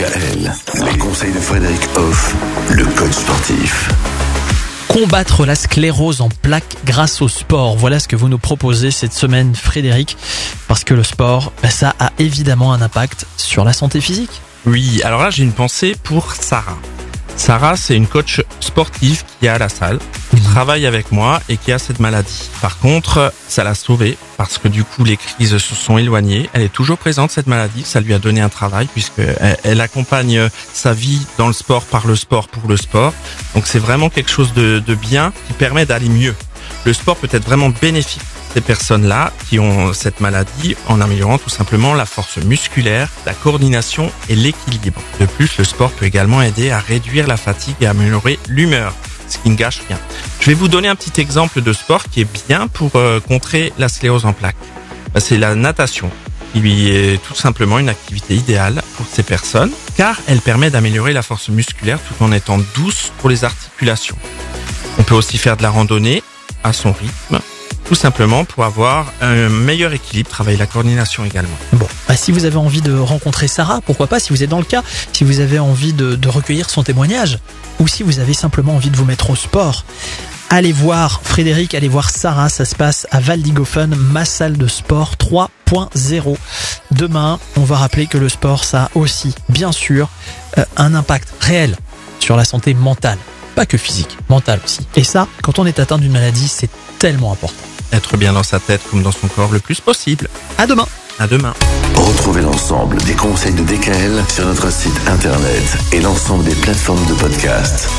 DKL, les conseils de Frédéric Hoff, le coach sportif. Combattre la sclérose en plaques grâce au sport. Voilà ce que vous nous proposez cette semaine, Frédéric. Parce que le sport, bah, ça a évidemment un impact sur la santé physique. Oui, alors là j'ai une pensée pour Sarah. Sarah, c'est une coach sportive qui est à la salle, qui travaille avec moi et qui a cette maladie. Par contre, ça l'a sauvée parce que du coup les crises se sont éloignées. Elle est toujours présente cette maladie, ça lui a donné un travail puisque elle, accompagne sa vie dans le sport par le sport pour le sport. Donc c'est vraiment quelque chose de, de bien qui permet d'aller mieux. Le sport peut être vraiment bénéfique ces personnes-là qui ont cette maladie en améliorant tout simplement la force musculaire, la coordination et l'équilibre. De plus, le sport peut également aider à réduire la fatigue et améliorer l'humeur, ce qui ne gâche rien. Je vais vous donner un petit exemple de sport qui est bien pour euh, contrer la sclérose en plaques. Bah, C'est la natation qui est tout simplement une activité idéale pour ces personnes car elle permet d'améliorer la force musculaire tout en étant douce pour les articulations. On peut aussi faire de la randonnée à son rythme tout simplement pour avoir un meilleur équilibre, travailler la coordination également. Bon, bah, si vous avez envie de rencontrer Sarah, pourquoi pas, si vous êtes dans le cas, si vous avez envie de, recueillir son témoignage, ou si vous avez simplement envie de vous mettre au sport, allez voir Frédéric, allez voir Sarah, ça se passe à Valdigofen, ma salle de sport 3.0. Demain, on va rappeler que le sport, ça a aussi, bien sûr, euh, un impact réel sur la santé mentale. Pas que physique, mentale aussi. Et ça, quand on est atteint d'une maladie, c'est tellement important. Être bien dans sa tête comme dans son corps le plus possible. À demain À demain. Retrouvez l'ensemble des conseils de DKL sur notre site internet et l'ensemble des plateformes de podcast.